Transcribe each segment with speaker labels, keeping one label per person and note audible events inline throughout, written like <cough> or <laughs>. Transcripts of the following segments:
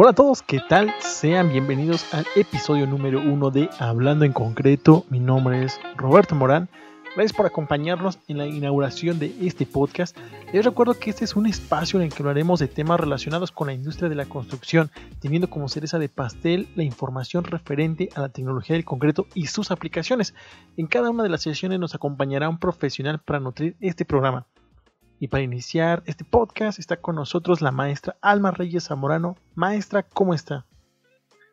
Speaker 1: Hola a todos, ¿qué tal? Sean bienvenidos al episodio número uno de Hablando en Concreto. Mi nombre es Roberto Morán. Gracias por acompañarnos en la inauguración de este podcast. Les recuerdo que este es un espacio en el que hablaremos de temas relacionados con la industria de la construcción, teniendo como cereza de pastel la información referente a la tecnología del concreto y sus aplicaciones. En cada una de las sesiones nos acompañará un profesional para nutrir este programa. Y para iniciar este podcast está con nosotros la maestra Alma Reyes Zamorano. Maestra, ¿cómo está?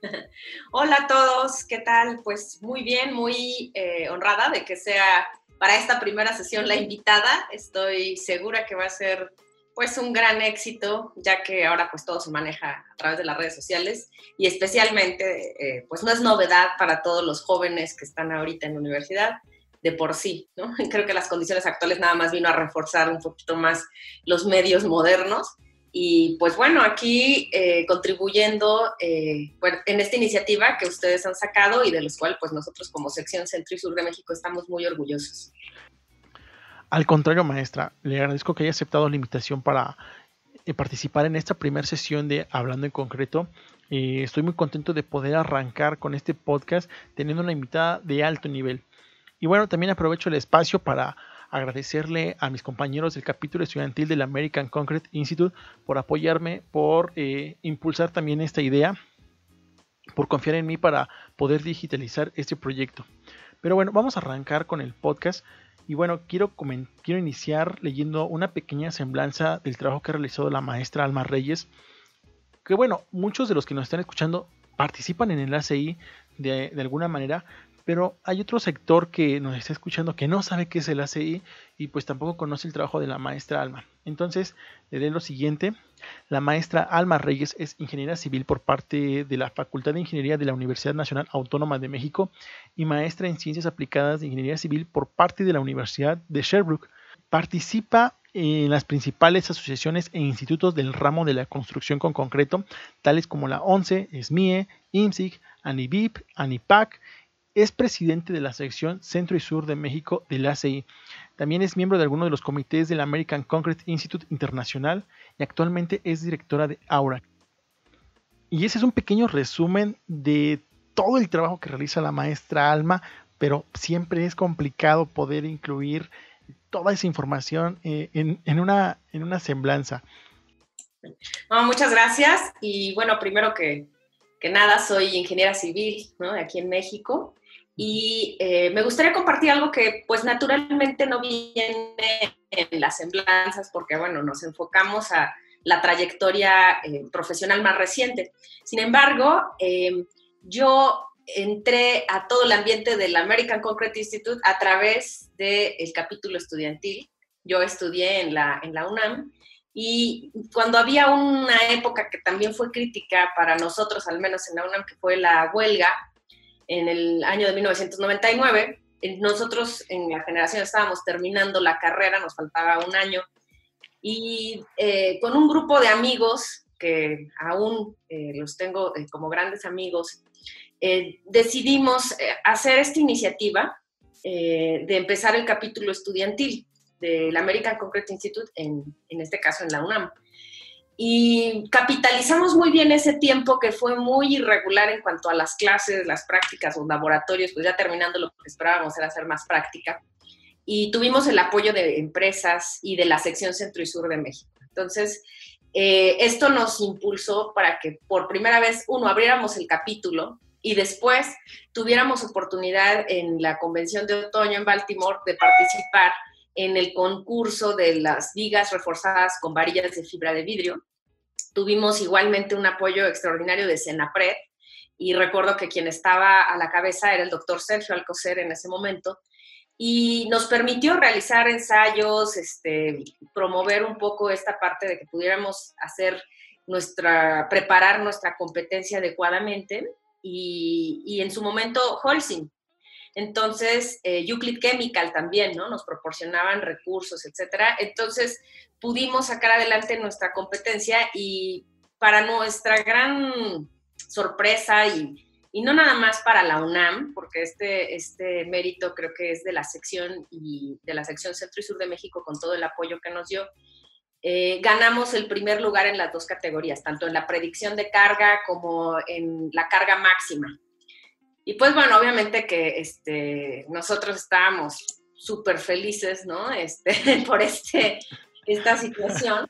Speaker 1: <laughs>
Speaker 2: Hola a todos, ¿qué tal? Pues muy bien, muy eh, honrada de que sea para esta primera sesión la invitada. Estoy segura que va a ser pues un gran éxito, ya que ahora pues todo se maneja a través de las redes sociales y especialmente eh, pues no es novedad para todos los jóvenes que están ahorita en la universidad de por sí, ¿no? <laughs> Creo que las condiciones actuales nada más vino a reforzar un poquito más los medios modernos. Y pues bueno, aquí eh, contribuyendo eh, en esta iniciativa que ustedes han sacado y de los cuales pues nosotros como sección Centro y Sur de México estamos muy orgullosos.
Speaker 1: Al contrario, maestra, le agradezco que haya aceptado la invitación para eh, participar en esta primera sesión de Hablando en Concreto. estoy muy contento de poder arrancar con este podcast teniendo una invitada de alto nivel. Y bueno, también aprovecho el espacio para agradecerle a mis compañeros del capítulo estudiantil del American Concrete Institute por apoyarme, por eh, impulsar también esta idea, por confiar en mí para poder digitalizar este proyecto. Pero bueno, vamos a arrancar con el podcast. Y bueno, quiero, quiero iniciar leyendo una pequeña semblanza del trabajo que ha realizado la maestra Alma Reyes. Que bueno, muchos de los que nos están escuchando participan en el ACI de, de alguna manera, pero hay otro sector que nos está escuchando que no sabe qué es el ACI y pues tampoco conoce el trabajo de la maestra Alma. Entonces, le diré lo siguiente. La maestra Alma Reyes es ingeniera civil por parte de la Facultad de Ingeniería de la Universidad Nacional Autónoma de México y maestra en Ciencias Aplicadas de Ingeniería Civil por parte de la Universidad de Sherbrooke. Participa en las principales asociaciones e institutos del ramo de la construcción con concreto, tales como la ONCE, SMIE, IMSIC, ANIBIP, ANIPAC es presidente de la sección Centro y Sur de México del ACI. También es miembro de algunos de los comités del American Concrete Institute Internacional y actualmente es directora de Aura. Y ese es un pequeño resumen de todo el trabajo que realiza la maestra Alma, pero siempre es complicado poder incluir toda esa información eh, en, una, semblanza.
Speaker 2: muchas gracias. Y bueno, primero que, nada, soy ingeniera civil aquí en México y eh, me gustaría compartir algo que pues naturalmente no viene en las semblanzas porque bueno, nos enfocamos a la trayectoria eh, profesional más reciente. Sin embargo, eh, yo entré a todo el ambiente del American Concrete Institute a través del capítulo estudiantil. Yo estudié en la, en la UNAM y cuando había una época que también fue crítica para nosotros, al menos en la UNAM, que fue la huelga, en el año de 1999. Nosotros en la generación estábamos terminando la carrera, nos faltaba un año, y eh, con un grupo de amigos que aún eh, los tengo eh, como grandes amigos, decidimos hacer esta iniciativa de empezar el capítulo estudiantil del American Concrete Institute, en, en este caso en la UNAM y capitalizamos muy bien ese tiempo que fue muy irregular en cuanto a las clases, las prácticas, los laboratorios, pues ya terminando lo que esperábamos era hacer más práctica. Y tuvimos el apoyo de empresas y de la sección centro y sur de México. Entonces, eh, esto nos impulsó para que por primera vez, uno, abriéramos el capítulo y después tuviéramos oportunidad en la convención de otoño en Baltimore de participar en el concurso de las vigas reforzadas con varillas de fibra de vidrio. Tuvimos igualmente un apoyo extraordinario de Senapred y recuerdo que quien estaba a la cabeza era el doctor Sergio Alcocer en ese momento y nos permitió realizar ensayos, este, promover un poco esta parte de que pudiéramos hacer nuestra, preparar nuestra competencia adecuadamente y, y en su momento Holcim entonces, eh, Euclid Chemical también, ¿no? Nos proporcionaban recursos, etcétera. Entonces, pudimos sacar adelante nuestra competencia y para nuestra gran sorpresa y, no nada más para la UNAM, porque este, este mérito creo que es de la sección y de la sección Centro y Sur de México con todo el apoyo que nos dio, eh, ganamos el primer lugar en las dos categorías, tanto en la predicción de carga como en la carga máxima. Y pues bueno, obviamente que este, nosotros estábamos súper felices, ¿no? Este, <laughs> por este, esta situación.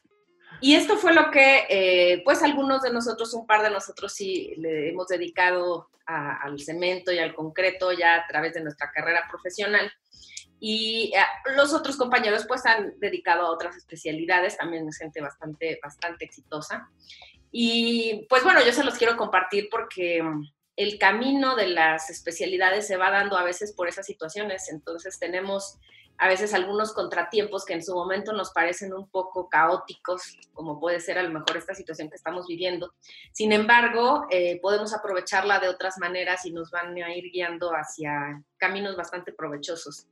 Speaker 2: Y esto fue lo que, eh, pues algunos de nosotros, un par de nosotros sí le hemos dedicado al cemento y al concreto ya a través de nuestra carrera profesional. Y eh, los otros compañeros pues han dedicado a otras especialidades, también es gente bastante, bastante exitosa. Y pues bueno, yo se los quiero compartir porque el camino de las especialidades se va dando a veces por esas situaciones, entonces tenemos a veces algunos contratiempos que en su momento nos parecen un poco caóticos, como puede ser a lo mejor esta situación que estamos viviendo. Sin embargo, eh, podemos aprovecharla de otras maneras y nos van a ir guiando hacia caminos bastante provechosos.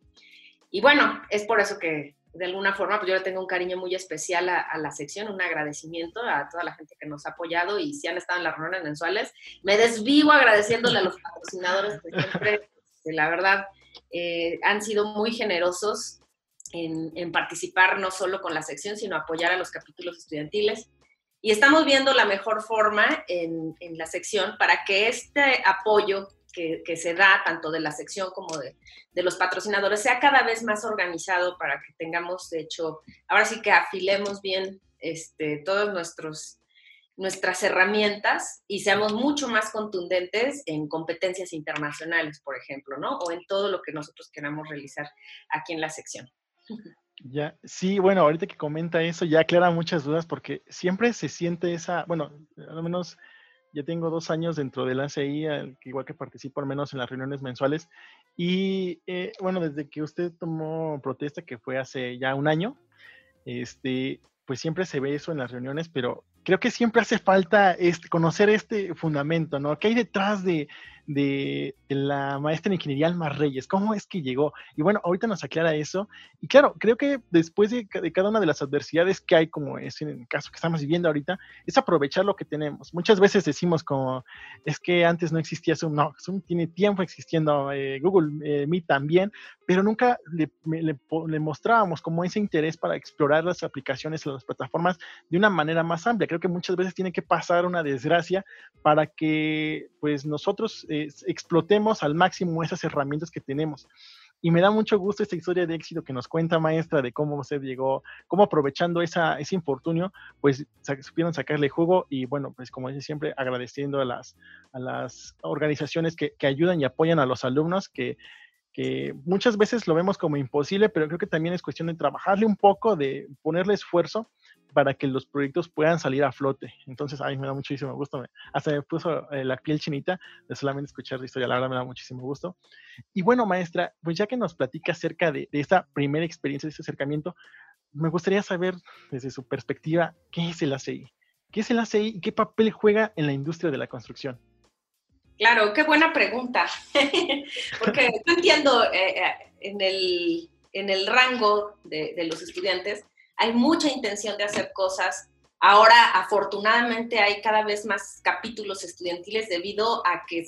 Speaker 2: Y bueno, es por eso que de alguna forma pues yo le tengo un cariño muy especial a, la sección, un agradecimiento a toda la gente que nos ha apoyado y si han estado en las reuniones mensuales. Me desvivo agradeciéndole a los patrocinadores que la verdad, eh, han sido muy generosos en, participar no solo con la sección, sino apoyar a los capítulos estudiantiles. Y estamos viendo la mejor forma en la sección para que este apoyo que, se da tanto de la sección como de, los patrocinadores sea cada vez más organizado para que tengamos, de hecho, ahora sí que afilemos bien este, todos nuestras herramientas y seamos mucho más contundentes en competencias internacionales, por ejemplo, ¿no? O en todo lo que nosotros queramos realizar aquí en la sección.
Speaker 1: Ya, sí, bueno, ahorita que comenta eso ya aclara muchas dudas porque siempre se siente esa, bueno, al menos ya tengo dos años dentro del ACI, igual que participo al menos en las reuniones mensuales. Y eh, bueno, desde que usted tomó protesta, que fue hace ya un año, este, pues siempre se ve eso en las reuniones, pero creo que siempre hace falta este, conocer este fundamento, ¿no? ¿Qué hay detrás de, de, la maestra en ingeniería Alma Reyes. ¿Cómo es que llegó? Y bueno, ahorita nos aclara eso. Y claro, creo que después de, cada una de las adversidades que hay, como es en el caso que estamos viviendo ahorita, es aprovechar lo que tenemos. Muchas veces decimos como, es que antes no existía Zoom. No, Zoom tiene tiempo existiendo, eh, Google eh, Meet también, pero nunca le, le, mostrábamos como ese interés para explorar las aplicaciones, las plataformas de una manera más amplia. Creo que muchas veces tiene que pasar una desgracia para que pues nosotros explotemos al máximo esas herramientas que tenemos. Y me da mucho gusto esta historia de éxito que nos cuenta maestra de cómo usted llegó, cómo aprovechando esa, ese infortunio, pues supieron sacarle jugo y bueno, pues como dice siempre, agradeciendo a las, a las organizaciones que, que ayudan y apoyan a los alumnos que, que muchas veces lo vemos como imposible, pero creo que también es cuestión de trabajarle un poco, de ponerle esfuerzo para que los proyectos puedan salir a flote. Entonces, a mí me da muchísimo gusto. hasta me puso eh, la piel chinita de solamente escuchar la historia. La verdad me da muchísimo gusto. Y bueno, maestra, pues ya que nos platica acerca de, esta primera experiencia, de este acercamiento, me gustaría saber desde su perspectiva, ¿qué es el ACI? ¿Qué es el ACI y qué papel juega en la industria de la construcción?
Speaker 2: Claro, qué buena pregunta. <laughs> Porque yo entiendo eh, eh, en, el, en, el, rango de los estudiantes, hay mucha intención de hacer cosas. Ahora, afortunadamente, hay cada vez más capítulos estudiantiles debido a que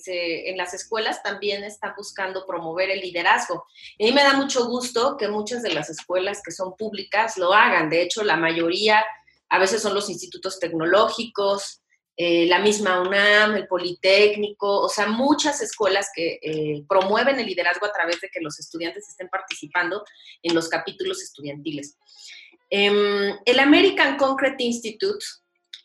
Speaker 2: en las escuelas también están buscando promover el liderazgo. Y a mí me da mucho gusto que muchas de las escuelas que son públicas lo hagan. De hecho, la mayoría a veces son los institutos tecnológicos, eh, la misma UNAM, el Politécnico, o sea, muchas escuelas que eh, promueven el liderazgo a través de que los estudiantes estén participando en los capítulos estudiantiles. Em, el American Concrete Institute,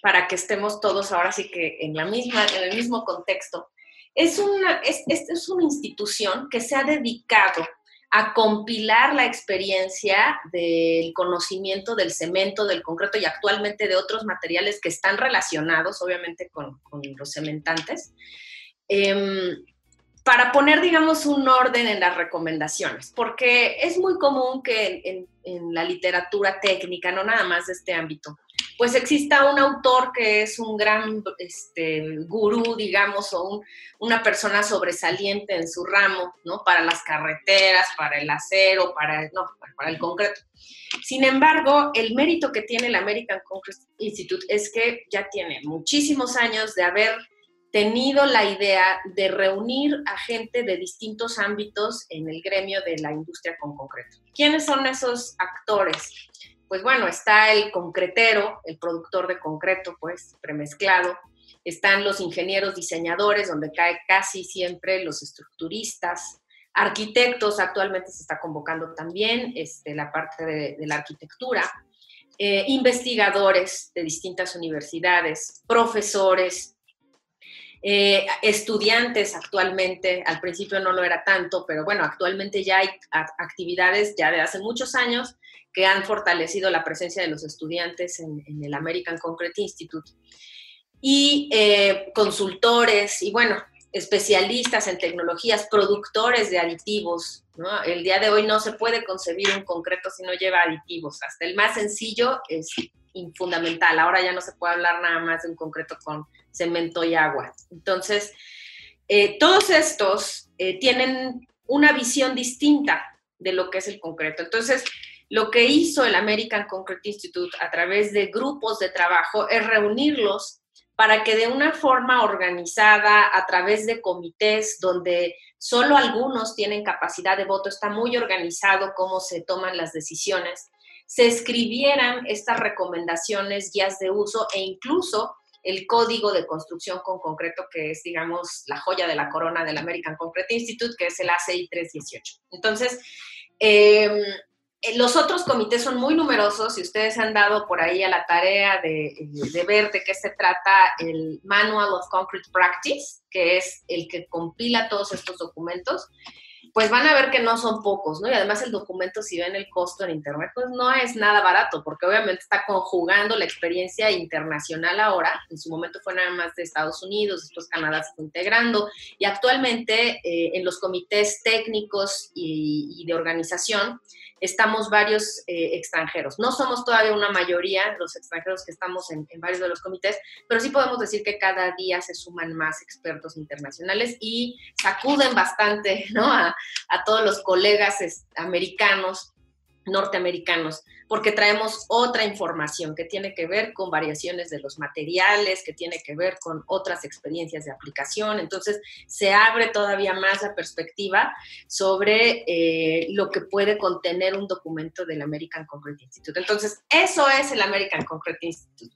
Speaker 2: para que estemos todos ahora sí que en, la misma, en el mismo contexto, es una, es, es una institución que se ha dedicado a compilar la experiencia del conocimiento del cemento, del concreto y actualmente de otros materiales que están relacionados, obviamente, con, los cementantes, em, para poner, digamos, un orden en las recomendaciones, porque es muy común que en, la literatura técnica, no nada más de este ámbito, pues exista un autor que es un gran este, gurú, digamos, o una persona sobresaliente en su ramo, ¿no? Para las carreteras, para el acero, para, no, para el concreto. Sin embargo, el mérito que tiene el American Concrete Institute es que ya tiene muchísimos años de haber tenido la idea de reunir a gente de distintos ámbitos en el gremio de la industria con concreto. ¿Quiénes son esos actores? pues bueno, está el concretero, el productor de concreto, pues premezclado, están los ingenieros diseñadores, donde cae casi siempre los estructuristas, arquitectos, actualmente se está convocando también este, la parte de, la arquitectura, eh, investigadores de distintas universidades, profesores, eh, estudiantes actualmente, al principio no lo era tanto, pero bueno, actualmente ya hay actividades ya de hace muchos años que han fortalecido la presencia de los estudiantes en, el American Concrete Institute. Y eh, consultores y bueno, especialistas en tecnologías, productores de aditivos. El día de hoy no se puede concebir un concreto si no lleva aditivos. Hasta el más sencillo es fundamental. Ahora ya no se puede hablar nada más de un concreto con cemento y agua. Entonces, eh, todos estos eh, tienen una visión distinta de lo que es el concreto. Entonces, lo que hizo el American Concrete Institute a través de grupos de trabajo es reunirlos para que de una forma organizada, a través de comités donde solo algunos tienen capacidad de voto, está muy organizado cómo se toman las decisiones, se escribieran estas recomendaciones, guías de uso e incluso el código de construcción con concreto, que es, digamos, la joya de la corona del American Concrete Institute, que es el ACI 318. Entonces, em, eh, los otros comités son muy numerosos y ustedes han dado por ahí a la tarea de, de, ver de qué se trata el Manual of Concrete Practice, que es el que compila todos estos documentos pues van a ver que no son pocos, ¿no? Y además el documento, si ven el costo en Internet, pues no es nada barato, porque obviamente está conjugando la experiencia internacional ahora, en su momento fue nada más de Estados Unidos, después Canadá se fue integrando, y actualmente eh, en los comités técnicos y de organización, estamos varios eh, extranjeros. No somos todavía una mayoría los extranjeros que estamos en, varios de los comités, pero sí podemos decir que cada día se suman más expertos internacionales y sacuden bastante <laughs> ¿no? a, a todos los colegas americanos norteamericanos, porque traemos otra información que tiene que ver con variaciones de los materiales, que tiene que ver con otras experiencias de aplicación. Entonces, se abre todavía más la perspectiva sobre eh, lo que puede contener un documento del American Concrete Institute. Entonces, eso es el American Concrete Institute.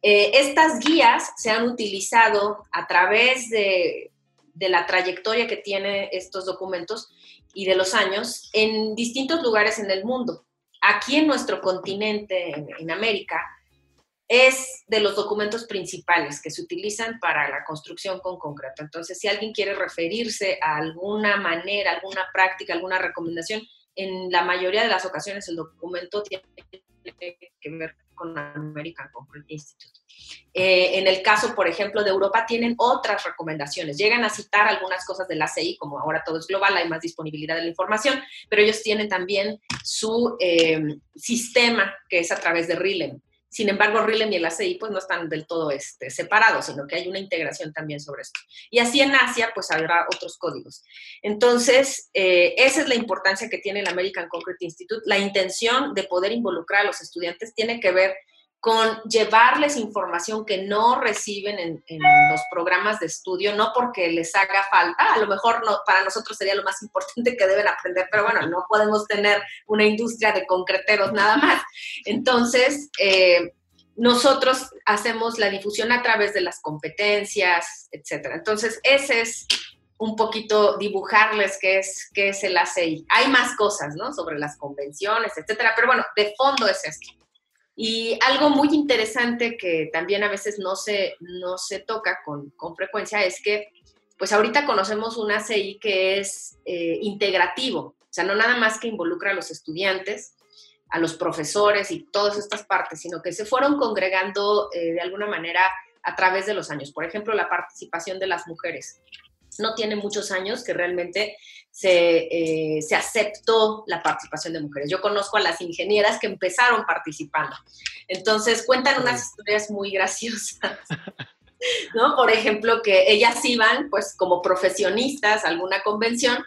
Speaker 2: Eh, estas guías se han utilizado a través de, de la trayectoria que tiene estos documentos y de los años en distintos lugares en el mundo. Aquí en nuestro continente, en, América, es de los documentos principales que se utilizan para la construcción con concreto. Entonces, si alguien quiere referirse a alguna manera, alguna práctica, alguna recomendación, en la mayoría de las ocasiones el documento tiene que ver con American Institute. Eh, en el caso, por ejemplo, de Europa, tienen otras recomendaciones. Llegan a citar algunas cosas de la CI, como ahora todo es global, hay más disponibilidad de la información, pero ellos tienen también su eh, sistema, que es a través de RILEM. Sin embargo, RILEM y el ACI pues no están del todo este, separados, sino que hay una integración también sobre esto. Y así en Asia pues habrá otros códigos. Entonces, eh, esa es la importancia que tiene el American Concrete Institute. La intención de poder involucrar a los estudiantes tiene que ver con llevarles información que no reciben en, los programas de estudio, no porque les haga falta, a lo mejor no, para nosotros sería lo más importante que deben aprender, pero bueno, no podemos tener una industria de concreteros nada más. Entonces, eh, nosotros hacemos la difusión a través de las competencias, etcétera. Entonces, ese es un poquito dibujarles qué es, qué es el ACI. Hay más cosas, ¿no? Sobre las convenciones, etcétera, pero bueno, de fondo es esto. Y algo muy interesante que también a veces no se, no se toca con, con frecuencia es que, pues ahorita conocemos un ACI que es eh, integrativo, o sea, no nada más que involucra a los estudiantes, a los profesores y todas estas partes, sino que se fueron congregando eh, de alguna manera a través de los años. Por ejemplo, la participación de las mujeres. No tiene muchos años que realmente se, eh, se, aceptó la participación de mujeres. Yo conozco a las ingenieras que empezaron participando. Entonces cuentan unas historias muy graciosas. <laughs> ¿no? Por ejemplo, que ellas iban pues como profesionistas a alguna convención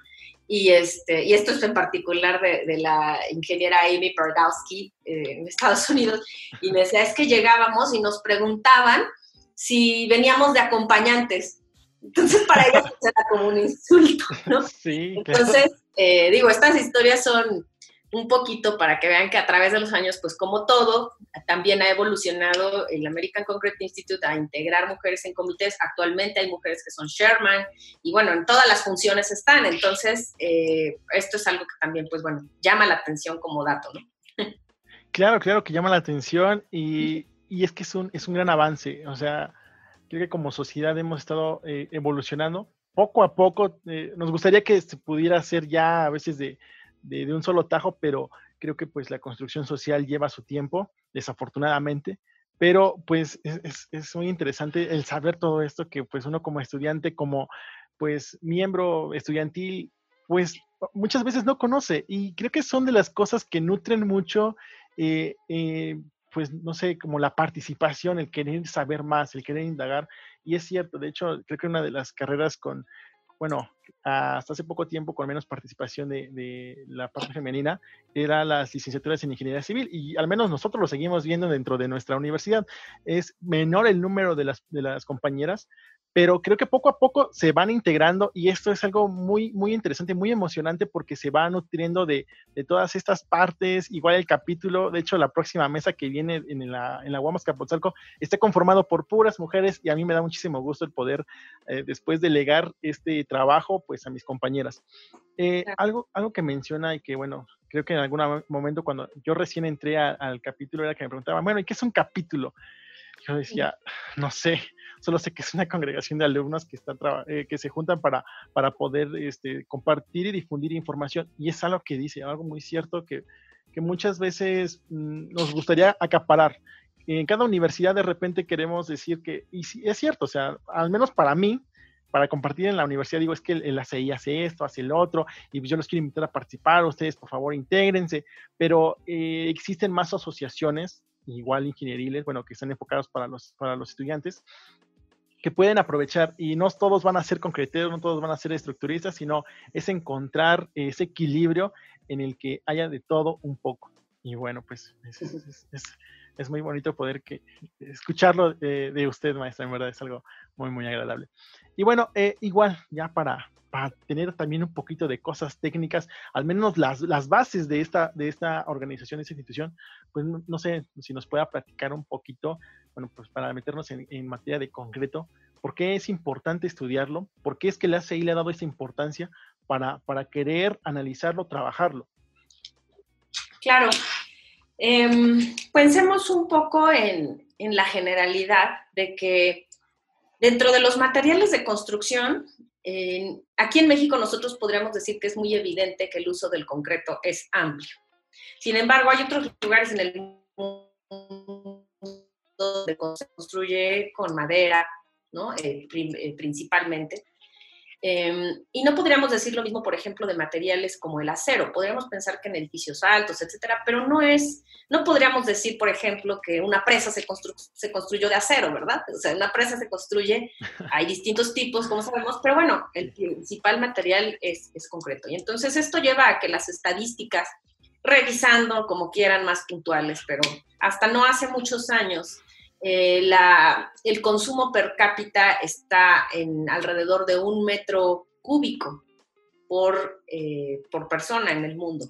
Speaker 2: y, este, y esto es en particular de, la ingeniera Amy Pardowski eh, en Estados <laughs> Unidos, y me decía, es que llegábamos y nos preguntaban si veníamos de acompañantes. Entonces, para ellos pues, era como un insulto, ¿no? <laughs> Sí, Entonces, eh, digo, estas historias son un poquito para que vean que a través de los años, pues como todo, también ha evolucionado el American Concrete Institute a integrar mujeres en comités. Actualmente hay mujeres que son Sherman y bueno, en todas las funciones están. Entonces, eh, esto es algo que también, pues bueno, llama la atención como dato, ¿no?
Speaker 1: Claro, claro que llama la atención y, y es que es un, es un gran avance. O sea, creo que como sociedad hemos estado eh, evolucionando poco a poco. Eh, nos gustaría que se pudiera hacer ya a veces de, de, un solo tajo, pero creo que pues la construcción social lleva su tiempo, desafortunadamente. Pero pues es, es, muy interesante el saber todo esto que pues uno como estudiante, como pues miembro estudiantil, pues muchas veces no conoce y creo que son de las cosas que nutren mucho eh, pues no sé, como la participación, el querer saber más, el querer indagar. Y es cierto, de hecho, creo que una de las carreras con, bueno, hasta hace poco tiempo con menos participación de, la parte femenina, era las licenciaturas en ingeniería civil y al menos nosotros lo seguimos viendo dentro de nuestra universidad. Es menor el número de las, de las compañeras, pero creo que poco a poco se van integrando y esto es algo muy, muy interesante, muy emocionante porque se va nutriendo de, de todas estas partes, igual el capítulo, de hecho la próxima mesa que viene en la, en la Guamas Capotzalco está conformado por puras mujeres y a mí me da muchísimo gusto el poder eh, después delegar este trabajo pues a mis compañeras. Eh, algo, algo que menciona y que bueno, creo que en algún momento cuando yo recién entré al capítulo era que me preguntaban, bueno, ¿y qué es un capítulo? Yo decía, no sé, solo sé que es una congregación de alumnos que, están eh, que se juntan para, para poder este, compartir y difundir información. Y es algo que dice, algo muy cierto que, que muchas veces mm, nos gustaría acaparar. En cada universidad de repente queremos decir que, y sí, es cierto, o sea, al menos para mí, para compartir en la universidad, digo, es que el, ACI hace esto, hace el otro, y yo los quiero invitar a participar, ustedes por favor intégrense, pero eh, existen más asociaciones igual ingenieriles, bueno, que están enfocados para los, para los estudiantes, que pueden aprovechar y no todos van a ser concreteros, no todos van a ser estructuristas, sino es encontrar ese equilibrio en el que haya de todo un poco. Y bueno, pues es, es, es, muy bonito poder que, escucharlo de, de, usted, maestra, en verdad es algo muy, muy agradable. Y bueno, eh, igual, ya para, para tener también un poquito de cosas técnicas, al menos las, las bases de esta, de esta organización, de esta institución, pues no, sé si nos pueda platicar un poquito, bueno, pues para meternos en, en, materia de concreto, ¿por qué es importante estudiarlo? ¿Por qué es que la ACI le ha dado esa importancia para, para querer analizarlo, trabajarlo?
Speaker 2: Claro. Eh, pensemos un poco en, en la generalidad de que dentro de los materiales de construcción, aquí en México nosotros podríamos decir que es muy evidente que el uso del concreto es amplio. Sin embargo, hay otros lugares en el mundo donde se construye con madera, ¿no? Eh, eh, principalmente. Em, y no podríamos decir lo mismo, por ejemplo, de materiales como el acero. Podríamos pensar que en edificios altos, etcétera, pero no es, no podríamos decir, por ejemplo, que una presa se, se construyó de acero, ¿verdad? O sea, una presa se construye, <laughs> hay distintos tipos, como sabemos, pero bueno, el principal material es, es concreto. Y entonces esto lleva a que las estadísticas, revisando como quieran, más puntuales, pero hasta no hace muchos años, eh, la, el consumo per cápita está en alrededor de un metro cúbico por, eh, por persona en el mundo.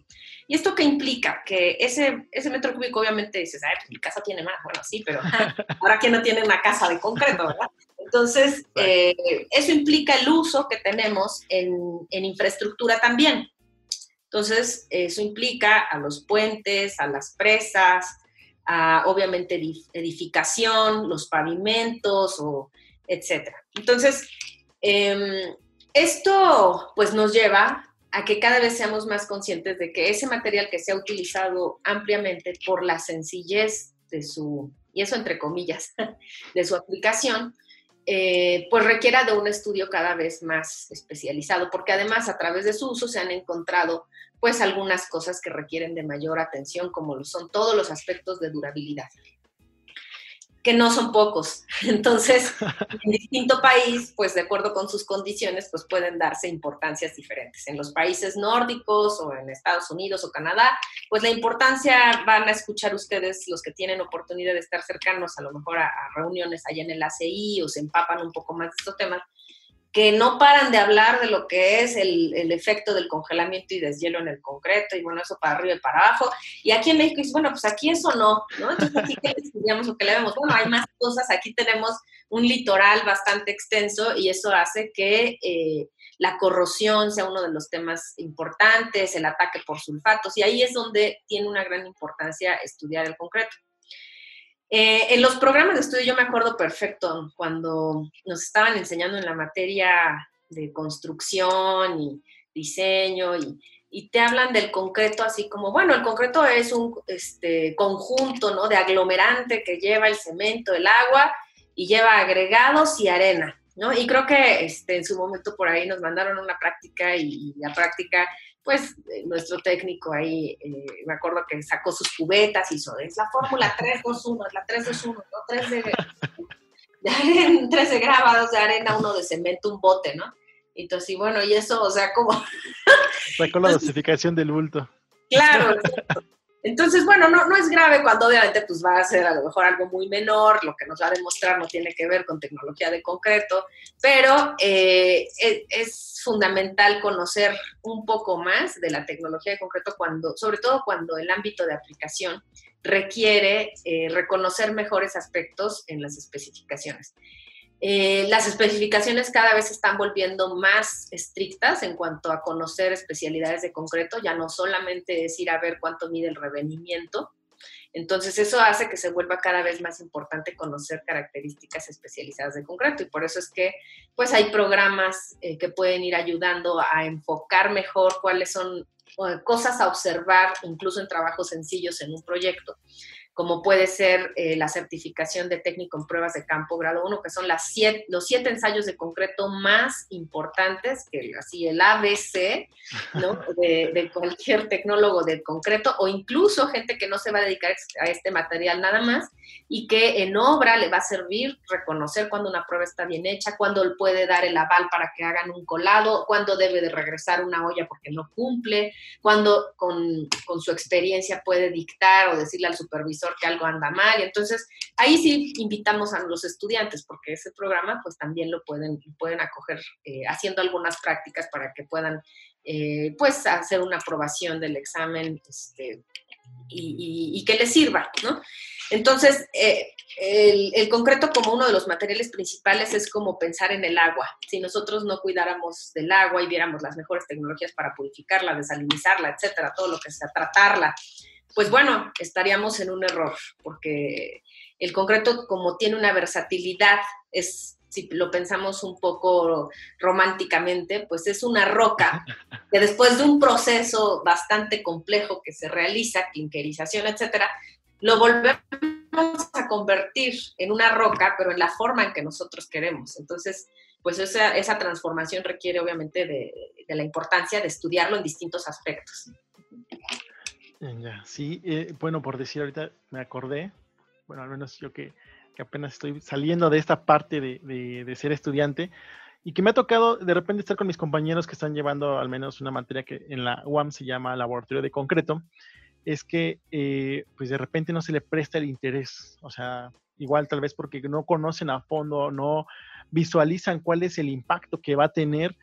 Speaker 2: ¿Y esto qué implica? Que ese, ese metro cúbico obviamente dices, ay, pues mi casa tiene más, bueno, sí, pero <laughs> ahora que no tiene una casa de concreto, ¿verdad? Entonces, eh, eso implica el uso que tenemos en, en infraestructura también. Entonces, eso implica a los puentes, a las presas, obviamente edificación, los pavimentos, o etcétera. Entonces, em, esto pues nos lleva a que cada vez seamos más conscientes de que ese material que se ha utilizado ampliamente por la sencillez de su, y eso entre comillas, <laughs> de su aplicación, eh, pues requiera de un estudio cada vez más especializado, porque además a través de su uso se han encontrado pues algunas cosas que requieren de mayor atención, como lo son todos los aspectos de durabilidad, que no son pocos. <laughs> Entonces, en distinto país, pues de acuerdo con sus condiciones, pues pueden darse importancias diferentes. En los países nórdicos o en Estados Unidos o Canadá, pues la importancia van a escuchar ustedes los que tienen oportunidad de estar cercanos a lo mejor a, reuniones allá en el ACI o se empapan un poco más de estos temas que no paran de hablar de lo que es el, efecto del congelamiento y deshielo en el concreto, y bueno, eso para arriba y para abajo. Y aquí en México dice, bueno, pues aquí eso no, ¿no? Entonces aquí que estudiamos lo que le vemos, bueno, hay más cosas, aquí tenemos un litoral bastante extenso y eso hace que eh, la corrosión sea uno de los temas importantes, el ataque por sulfatos, y ahí es donde tiene una gran importancia estudiar el concreto. Eh, en los programas de estudio yo me acuerdo perfecto cuando nos estaban enseñando en la materia de construcción y diseño y, te hablan del concreto así como, bueno, el concreto es un este, conjunto ¿no? de aglomerante que lleva el cemento, el agua y lleva agregados y arena. ¿no? Y creo que este, en su momento por ahí nos mandaron una práctica y la práctica pues eh, nuestro técnico ahí, eh, me acuerdo que sacó sus cubetas y hizo, es la fórmula 321, es la 321, ¿no? 3 de, <laughs> de, 13 grabados de arena, uno de cemento, un bote, ¿no? Entonces, y bueno, y eso, o sea, como...
Speaker 1: Sacó la dosificación del bulto.
Speaker 2: Claro, <laughs> Entonces, bueno, no, es grave cuando obviamente pues va a ser a lo mejor algo muy menor, lo que nos va a demostrar no tiene que ver con tecnología de concreto, pero eh, e, es, fundamental conocer un poco más de la tecnología de concreto cuando, sobre todo cuando el ámbito de aplicación requiere eh, reconocer mejores aspectos en las especificaciones. Eh, las especificaciones cada vez están volviendo más estrictas en cuanto a conocer especialidades de concreto, ya no solamente es ir a ver cuánto mide el revenimiento. Entonces eso hace que se vuelva cada vez más importante conocer características especializadas de concreto y por eso es que pues hay programas eh, que pueden ir ayudando a enfocar mejor cuáles son eh, cosas a observar incluso en trabajos sencillos en un proyecto como puede ser eh, la certificación de técnico en pruebas de campo grado 1, que son las siete, los siete ensayos de concreto más importantes, que así el ABC, ¿no? <laughs> de, cualquier tecnólogo de concreto, o incluso gente que no se va a dedicar a este material nada más, y que en obra le va a servir reconocer cuando una prueba está bien hecha, cuando él puede dar el aval para que hagan un colado, cuando debe de regresar una olla porque no cumple, cuando con, con su experiencia puede dictar o decirle al supervisor, que algo anda mal. Y entonces ahí sí invitamos a los estudiantes porque ese programa pues también lo pueden, pueden acoger eh, haciendo algunas prácticas para que puedan eh, pues hacer una aprobación del examen este, y, que les sirva, ¿no? Entonces, eh, el, el, concreto como uno de los materiales principales es como pensar en el agua. Si nosotros no cuidáramos del agua y viéramos las mejores tecnologías para purificarla, desalinizarla, etcétera, todo lo que sea, tratarla, pues bueno, estaríamos en un error, porque el concreto como tiene una versatilidad, es, si lo pensamos un poco románticamente, pues es una roca <laughs> que después de un proceso bastante complejo que se realiza, clinkerización, etcétera, lo volvemos a convertir en una roca, pero en la forma en que nosotros queremos. Entonces, pues esa, esa transformación requiere obviamente de, de la importancia de estudiarlo en distintos aspectos.
Speaker 1: Ya, sí, eh, bueno, por decir ahorita me acordé, bueno, al menos yo que, apenas estoy saliendo de esta parte de, ser estudiante y que me ha tocado de repente estar con mis compañeros que están llevando al menos una materia que en la UAM se llama Laboratorio de Concreto, es que eh, pues de repente no se le presta el interés, o sea, igual tal vez porque no conocen a fondo, no visualizan cuál es el impacto que va a tener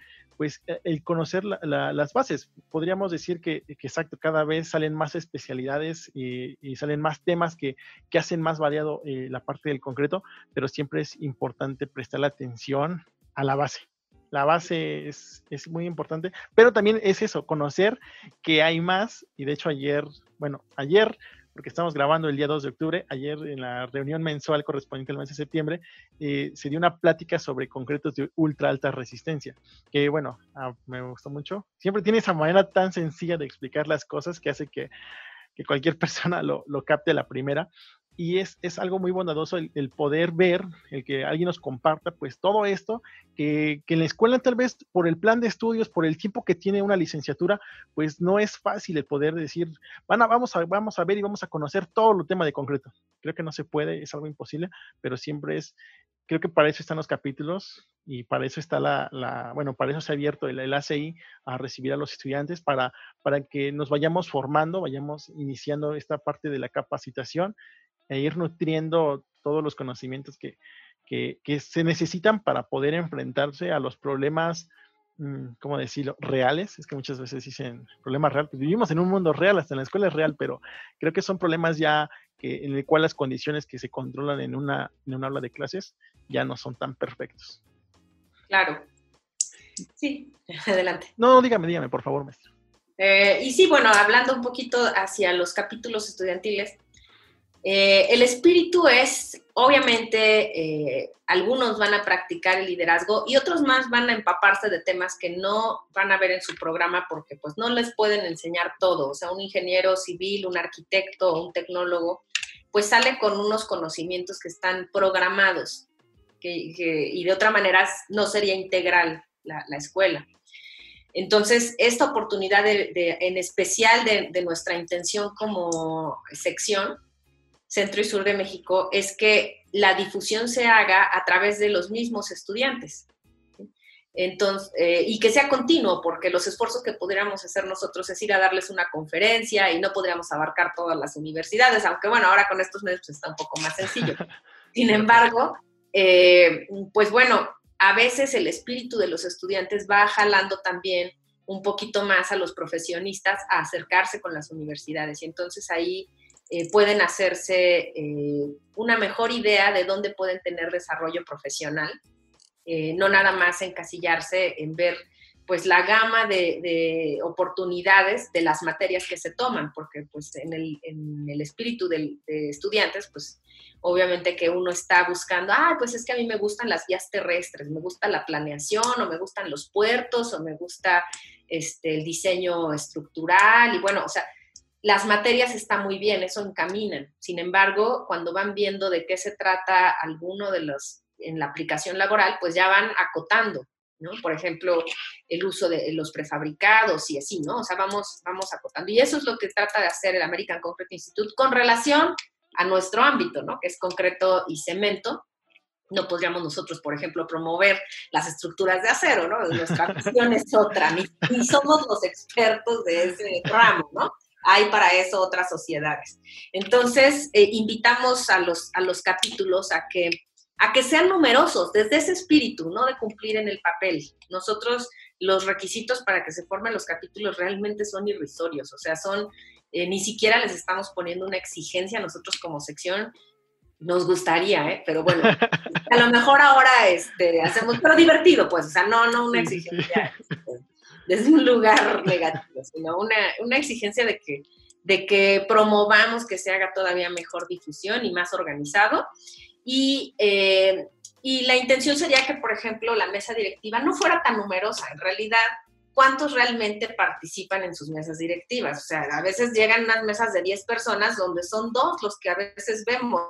Speaker 1: pues e, el conocer las bases. Podríamos decir que, exacto, cada vez salen más especialidades y, salen más temas que, hacen más variado eh, la parte del concreto, pero siempre es importante prestar atención a la base. La base es, es muy importante, pero también es eso, conocer que hay más, y de hecho ayer, bueno, ayer porque estamos grabando el día 2 de octubre. Ayer en la reunión mensual correspondiente al mes de septiembre eh, se dio una plática sobre concretos de ultra alta resistencia, que bueno, ah, me gustó mucho. Siempre tiene esa manera tan sencilla de explicar las cosas que hace que, que cualquier <laughs> persona lo, lo capte la primera y es, es, algo muy bondadoso el, poder ver, el que alguien nos comparta, pues todo esto, que, que, en la escuela tal vez por el plan de estudios, por el tiempo que tiene una licenciatura, pues no es fácil el poder decir, van a, vamos, a, vamos a ver y vamos a conocer todo el tema de concreto. Creo que no se puede, es algo imposible, pero siempre es, creo que para eso están los capítulos y para eso está la, bueno, para eso se ha abierto el, el, ACI a recibir a los estudiantes, para, para que nos vayamos formando, vayamos iniciando esta parte de la capacitación e ir nutriendo todos los conocimientos que, que, que se necesitan para poder enfrentarse a los problemas ¿cómo decirlo? Reales. Es que muchas veces dicen problemas reales. Pues, vivimos en un mundo real, hasta en la escuela es real, pero creo que son problemas ya que, en el cual las condiciones que se controlan en una, en un aula de clases ya no son tan perfectos.
Speaker 2: Claro. Sí, <laughs> adelante.
Speaker 1: No, dígame, dígame, por favor, maestro.
Speaker 2: Eh, y sí, bueno, hablando un poquito hacia los capítulos estudiantiles, eh, el espíritu es, obviamente, eh, algunos van a practicar el liderazgo y otros más van a empaparse de temas que no van a ver en su programa porque pues no les pueden enseñar todo. O sea, un ingeniero civil, un arquitecto, un tecnólogo, pues sale con unos conocimientos que están programados y de otra manera no sería integral la, escuela. Entonces, esta oportunidad en especial de nuestra intención como sección centro y sur de México es que la difusión se haga a través de los mismos estudiantes. Entonces, eh, y que sea continuo, porque los esfuerzos que pudiéramos hacer nosotros es ir a darles una conferencia y no podríamos abarcar todas las universidades, aunque bueno, ahora con estos medios pues, está un poco más sencillo. <laughs> Sin embargo, eh, pues bueno, a veces el espíritu de los estudiantes va jalando también un poquito más a los profesionistas a acercarse con las universidades y entonces ahí eh, pueden hacerse eh, una mejor idea de dónde pueden tener desarrollo profesional, eh, no nada más encasillarse en ver pues la gama de, oportunidades de las materias que se toman, porque pues en el, espíritu de estudiantes, pues obviamente que uno está buscando, ah, pues es que a mí me gustan las vías terrestres, me gusta la planeación, o me gustan los puertos, o me gusta este, el diseño estructural, y bueno, o sea, las materias están muy bien, eso encaminan. Sin embargo, cuando van viendo de qué se trata alguno de los en la aplicación laboral, pues ya van acotando, ¿no? Por ejemplo, el uso de los prefabricados y así, ¿no? O sea, vamos, vamos acotando. Y eso es lo que trata de hacer el American Concrete Institute con relación a nuestro ámbito, ¿no? Que es concreto y cemento. No podríamos nosotros, por ejemplo, promover las estructuras de acero, ¿no? Nuestra <laughs> visión es otra, ni, ni somos los expertos de ese ramo, ¿no? Hay para eso otras sociedades. Entonces, eh, invitamos a los, a los capítulos a que, a que sean numerosos, desde ese espíritu, ¿no? De cumplir en el papel. Nosotros, los requisitos para que se formen los capítulos realmente son irrisorios, o sea, son, eh, ni siquiera les estamos poniendo una exigencia nosotros como sección, nos gustaría, ¿eh? pero bueno, <laughs> a lo mejor ahora este, hacemos, pero divertido, pues, o sea, no, no una exigencia desde un lugar <laughs> negativo, sino una, una exigencia de que, de que promovamos que se haga todavía mejor difusión y más organizado. Y, eh, y la intención sería que, por ejemplo, la mesa directiva no fuera tan numerosa. En realidad, ¿cuántos realmente participan en sus mesas directivas? O sea, a veces llegan unas mesas de 10 personas donde son dos los que a veces vemos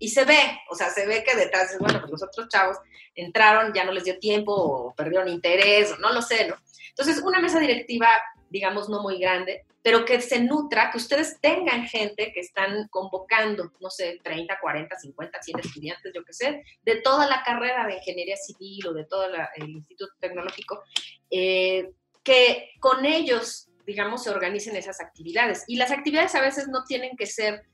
Speaker 2: y se ve, o sea, se ve que detrás, bueno, pues los otros chavos entraron, ya no les dio tiempo o perdieron interés, o no lo sé, ¿no? Entonces, una mesa directiva, digamos, no muy grande, pero que se nutra, que ustedes tengan gente que están convocando, no sé, 30, 40, 50, 100 estudiantes, yo qué sé, de toda la carrera de ingeniería civil o de todo el instituto tecnológico, eh, que con ellos, digamos, se organicen esas actividades. Y las actividades a veces no tienen que ser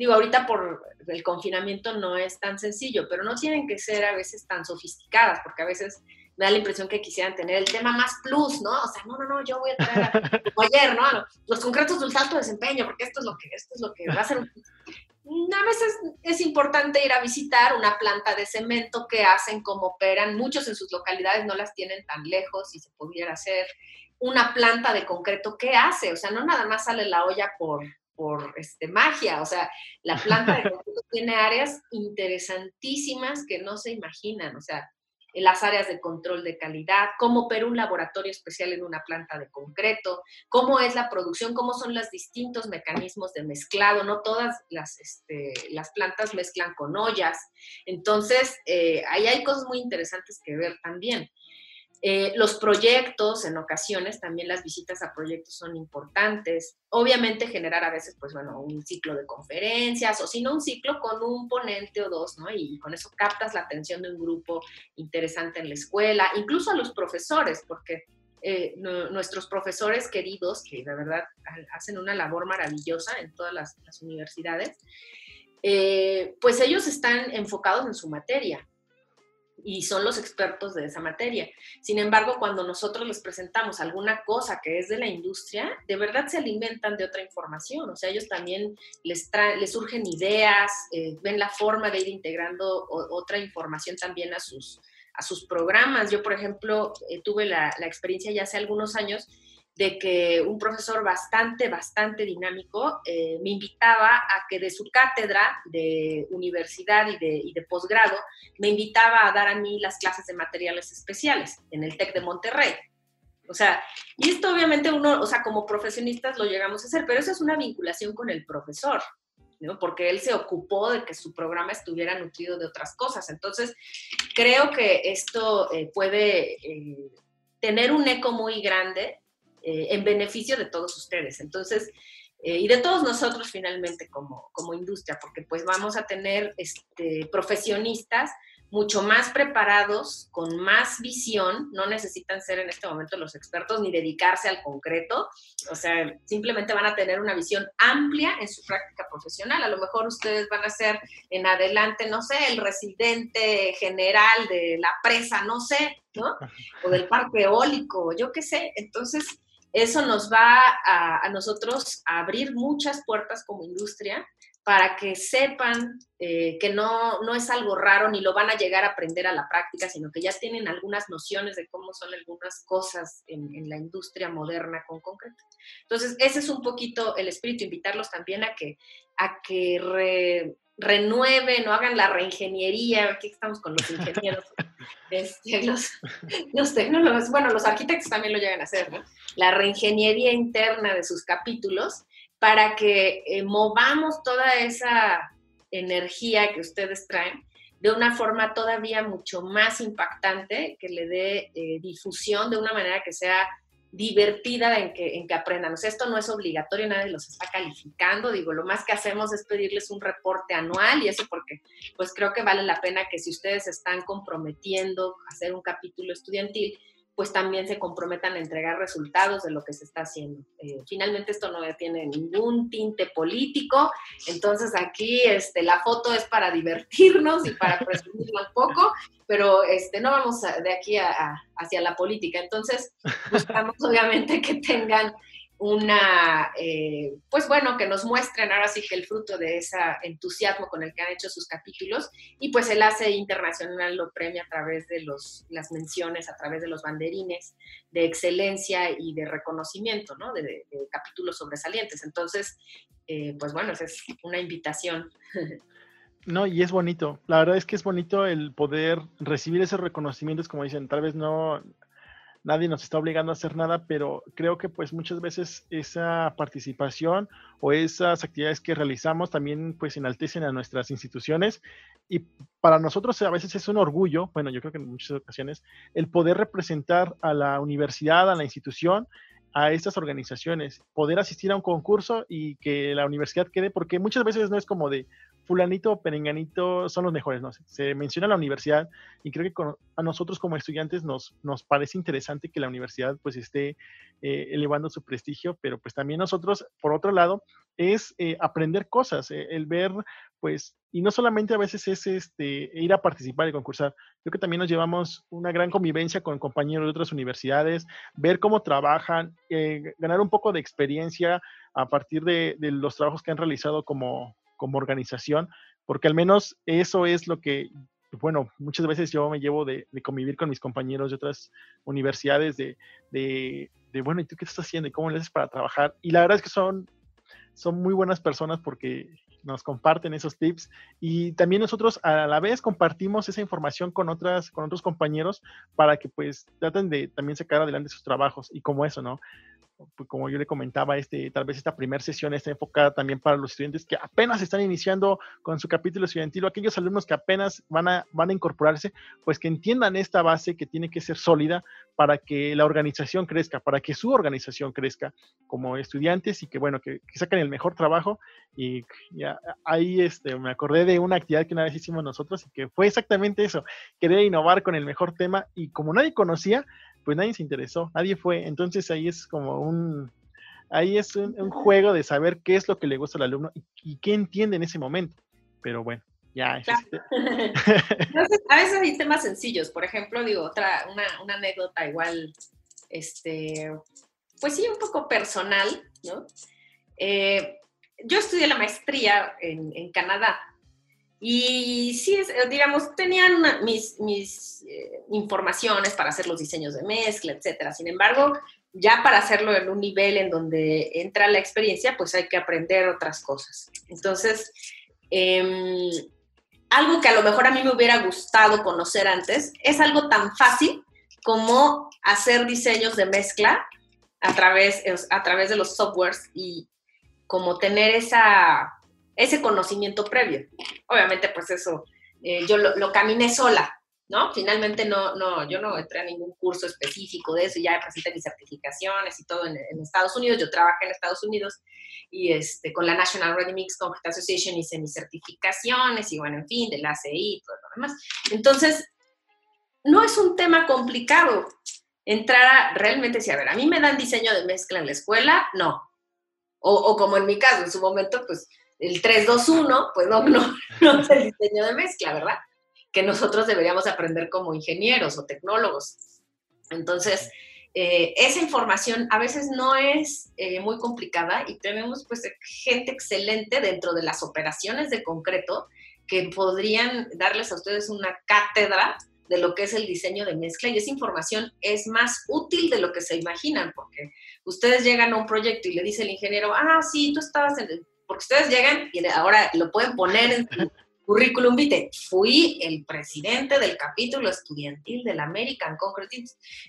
Speaker 2: digo, ahorita por el confinamiento no es tan sencillo, pero no tienen que ser a veces tan sofisticadas, porque a veces me da la impresión que quisieran tener el tema más plus, ¿no? O sea, no, no, no, yo voy a traer, como <laughs> ayer, ¿no? Los concretos del salto de desempeño, porque esto es lo que, esto es lo que va a ser. <laughs> A veces es importante ir a visitar una planta de cemento que hacen, como operan, muchos en sus localidades no las tienen tan lejos y se pudiera hacer una planta de concreto, ¿qué hace? O sea, no nada más sale la olla por, por este, magia. O sea, la planta de concreto <laughs> tiene áreas interesantísimas que no se imaginan. O sea, en las áreas de control de calidad, cómo opera un laboratorio especial en una planta de concreto, cómo es la producción, cómo son los distintos mecanismos de mezclado. No todas las, este, las plantas mezclan con ollas. Entonces, eh, ahí hay cosas muy interesantes que ver también. Eh, los proyectos, en ocasiones, también las visitas a proyectos son importantes. Obviamente generar a veces, pues bueno, un ciclo de conferencias o si no un ciclo con un ponente o dos, ¿no? Y con eso captas la atención de un grupo interesante en la escuela, incluso a los profesores, porque eh, nuestros profesores queridos, que de verdad hacen una labor maravillosa en todas las universidades, eh, pues ellos están enfocados en su materia y son los expertos de esa materia. Sin embargo, cuando nosotros les presentamos alguna cosa que es de la industria, de verdad se alimentan de otra información. O sea, ellos también les, les surgen ideas, eh, ven la forma de ir integrando otra información también a sus, a sus programas. Yo, por ejemplo, eh, tuve la, la experiencia ya hace algunos años de que un profesor bastante, bastante dinámico eh, me invitaba a que de su cátedra de universidad y de, posgrado, me invitaba a dar a mí las clases de materiales especiales en el TEC de Monterrey. O sea, y esto obviamente uno, o sea, como profesionistas lo llegamos a hacer, pero eso es una vinculación con el profesor, ¿no? Porque él se ocupó de que su programa estuviera nutrido de otras cosas. Entonces, creo que esto eh, puede eh, tener un eco muy grande eh, en beneficio de todos ustedes. Entonces, eh, y de todos nosotros finalmente como, como industria, porque pues vamos a tener este, profesionistas mucho más preparados, con más visión, no necesitan ser en este momento los expertos ni dedicarse al concreto, o sea, simplemente van a tener una visión amplia en su práctica profesional. A lo mejor ustedes van a ser en adelante, no sé, el residente general de la presa, no sé, ¿no? O del parque eólico, yo qué sé. Entonces, eso nos va a, nosotros a abrir muchas puertas como industria para que sepan eh, que no, no, es algo raro ni lo van a llegar a aprender a la práctica, sino que ya tienen algunas nociones de cómo son algunas cosas en, la industria moderna con concreto. Entonces, ese es un poquito el espíritu, invitarlos también a que, a que renueven o hagan la reingeniería, aquí estamos con los ingenieros, <laughs> este, los, los, tecnólogos, bueno, los arquitectos también lo llegan a hacer, ¿no? La reingeniería interna de sus capítulos para que eh, movamos toda esa energía que ustedes traen de una forma todavía mucho más impactante, que le dé eh, difusión de una manera que sea divertida en que, en que aprendan. O sea, esto no es obligatorio, nadie los está calificando. Digo, lo más que hacemos es pedirles un reporte anual y eso porque pues creo que vale la pena que si ustedes están comprometiendo a hacer un capítulo estudiantil, pues también se comprometan a entregar resultados de lo que se está haciendo. Eh, finalmente esto no tiene ningún tinte político, entonces aquí este, la foto es para divertirnos y para presumirla un poco, pero este, no vamos de aquí hacia la política. Entonces buscamos obviamente que tengan una, eh, pues bueno, que nos muestren ahora sí que el fruto de ese entusiasmo con el que han hecho sus capítulos y pues el ACE Internacional lo premia a través de los, las menciones, a través de los banderines de excelencia y de reconocimiento, ¿no? De, capítulos sobresalientes. Entonces, eh, pues bueno, esa es una invitación. <laughs>
Speaker 1: No, y es bonito. La verdad es que es bonito el poder recibir esos reconocimientos, como dicen, tal vez no nadie nos está obligando a hacer nada, pero creo que pues muchas veces esa participación o esas actividades que realizamos también pues enaltecen a nuestras instituciones. Y para nosotros a veces es un orgullo, bueno, yo creo que en muchas ocasiones, el poder representar a la universidad, a la institución, a estas organizaciones, poder asistir a un concurso y que la universidad quede, porque muchas veces no es como de, fulanito o perenganito son los mejores, ¿no? Se menciona la universidad y creo que a nosotros como estudiantes nos, nos parece interesante que la universidad pues esté eh, elevando su prestigio, pero pues también nosotros, por otro lado, es eh, aprender cosas, eh, el ver pues, y no solamente a veces es este, ir a participar y concursar, creo que también nos llevamos una gran convivencia con compañeros de otras universidades, ver cómo trabajan, ganar un poco de experiencia a partir de, de los trabajos que han realizado como, como organización, porque al menos eso es lo que, bueno, muchas veces yo me llevo de, convivir con mis compañeros de otras universidades, de, de, bueno, ¿y tú qué estás haciendo? ¿Y cómo le haces para trabajar? Y la verdad es que son, son muy buenas personas porque nos comparten esos tips y también nosotros a la vez compartimos esa información con otras con otros compañeros para que pues traten de también sacar adelante sus trabajos y como eso, ¿no? Pues, como yo le comentaba, este, tal vez esta primera sesión está enfocada también para los estudiantes que apenas están iniciando con su capítulo estudiantil, o aquellos alumnos que apenas van a, van a incorporarse, pues que entiendan esta base que tiene que ser sólida para que la organización crezca, para que su organización crezca como estudiantes y que, bueno, que, saquen el mejor trabajo. Y ya, ahí este, me acordé de una actividad que una vez hicimos nosotros y que fue exactamente eso, querer innovar con el mejor tema y como nadie conocía, pues nadie se interesó, nadie fue. Entonces ahí es como un, ahí es un, juego de saber qué es lo que le gusta al alumno y, qué entiende en ese momento. pero bueno, ya.
Speaker 2: Este <laughs> <laughs> a veces hay temas sencillos, por ejemplo, digo, otra, una, anécdota igual, este, pues sí, un poco personal, ¿no? Eh, yo estudié la maestría en, Canadá y sí, digamos, tenían mis, mis eh, informaciones para hacer los diseños de mezcla, etcétera. Sin embargo, ya para hacerlo en un nivel en donde entra la experiencia, pues hay que aprender otras cosas. Entonces, em, algo que a lo mejor a mí me hubiera gustado conocer antes es algo tan fácil como hacer diseños de mezcla a través, a través de los softwares y como tener esa, ese conocimiento previo. Obviamente, pues eso, eh, yo lo, lo, caminé sola, ¿no? Finalmente no, no, yo no entré a ningún curso específico de eso, ya presenté mis certificaciones y todo en, Estados Unidos, yo trabajé en Estados Unidos y este, con la National Ready Mix Concrete Association hice mis certificaciones y bueno, en fin, de la ACI y todo lo demás. Entonces, no es un tema complicado entrar a realmente, si a ver, a mí me dan diseño de mezcla en la escuela, no. O, o como en mi caso, en su momento, pues el 321, pues no, no, <laughs> no es el diseño de mezcla, ¿verdad? que nosotros deberíamos aprender como ingenieros o tecnólogos. Entonces, eh, esa información a veces no es eh, muy complicada y tenemos pues gente excelente dentro de las operaciones de concreto que podrían darles a ustedes una cátedra de lo que es el diseño de mezcla y esa información es más útil de lo que se imaginan porque ustedes llegan a un proyecto y le dice el ingeniero, ah, sí, tú estabas en el... porque ustedes llegan y ahora lo pueden poner en currículum vitae, fui el presidente del capítulo estudiantil del American Concrete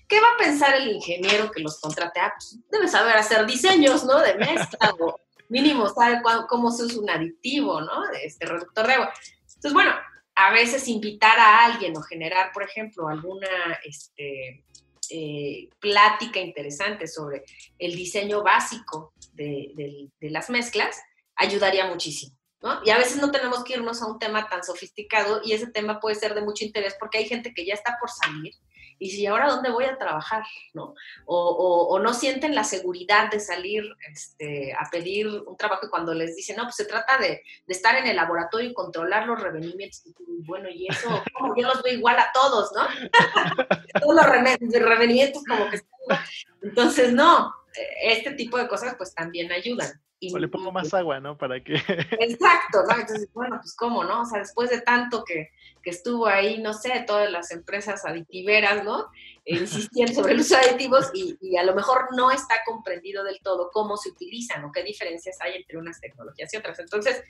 Speaker 2: ¿Qué va a pensar el ingeniero que los contrate? Ah, pues, debe saber hacer diseños, ¿no? De mezcla o mínimo sabe cómo se usa un aditivo, ¿no? De este reductor de agua. Entonces, bueno, a veces invitar a alguien o generar, por ejemplo, alguna este, eh, plática interesante sobre el diseño básico de las mezclas ayudaría muchísimo. Y a veces no tenemos que irnos a un tema tan sofisticado y ese tema puede ser de mucho interés porque hay gente que ya está por salir y si ahora dónde voy a trabajar, ¿no? O, no sienten la seguridad de salir este, a pedir un trabajo y cuando les dicen, no, pues se trata de, estar en el laboratorio y controlar los revenimientos. Y bueno, y eso, como yo los veo igual a todos, ¿no? <laughs> Todos los revenimientos como que... Entonces, no, este tipo de cosas pues también ayudan
Speaker 1: o le pongo más agua, ¿no? Para que... <laughs>
Speaker 2: Exacto, ¿no? Entonces, bueno, pues cómo, ¿no? O sea, después de tanto que, que estuvo ahí, no sé, todas las empresas aditiveras, ¿no? E insistiendo sobre el uso de aditivos y, y, a lo mejor no está comprendido del todo cómo se utilizan o qué diferencias hay entre unas tecnologías y otras. Entonces,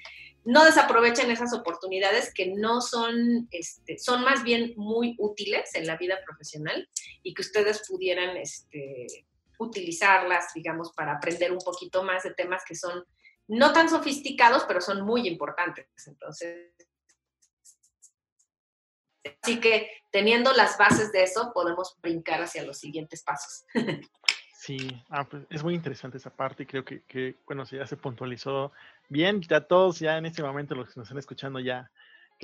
Speaker 2: no desaprovechen esas oportunidades que no son, este, son más bien muy útiles en la vida profesional y que ustedes pudieran, este, utilizarlas, digamos, para aprender un poquito más de temas que son no tan sofisticados, pero son muy importantes. Entonces, así que teniendo las bases de eso, podemos brincar hacia los siguientes pasos.
Speaker 1: Sí, ah, pues es muy interesante esa parte y creo que, bueno, ya se puntualizó bien, ya todos ya en este momento los que nos están escuchando ya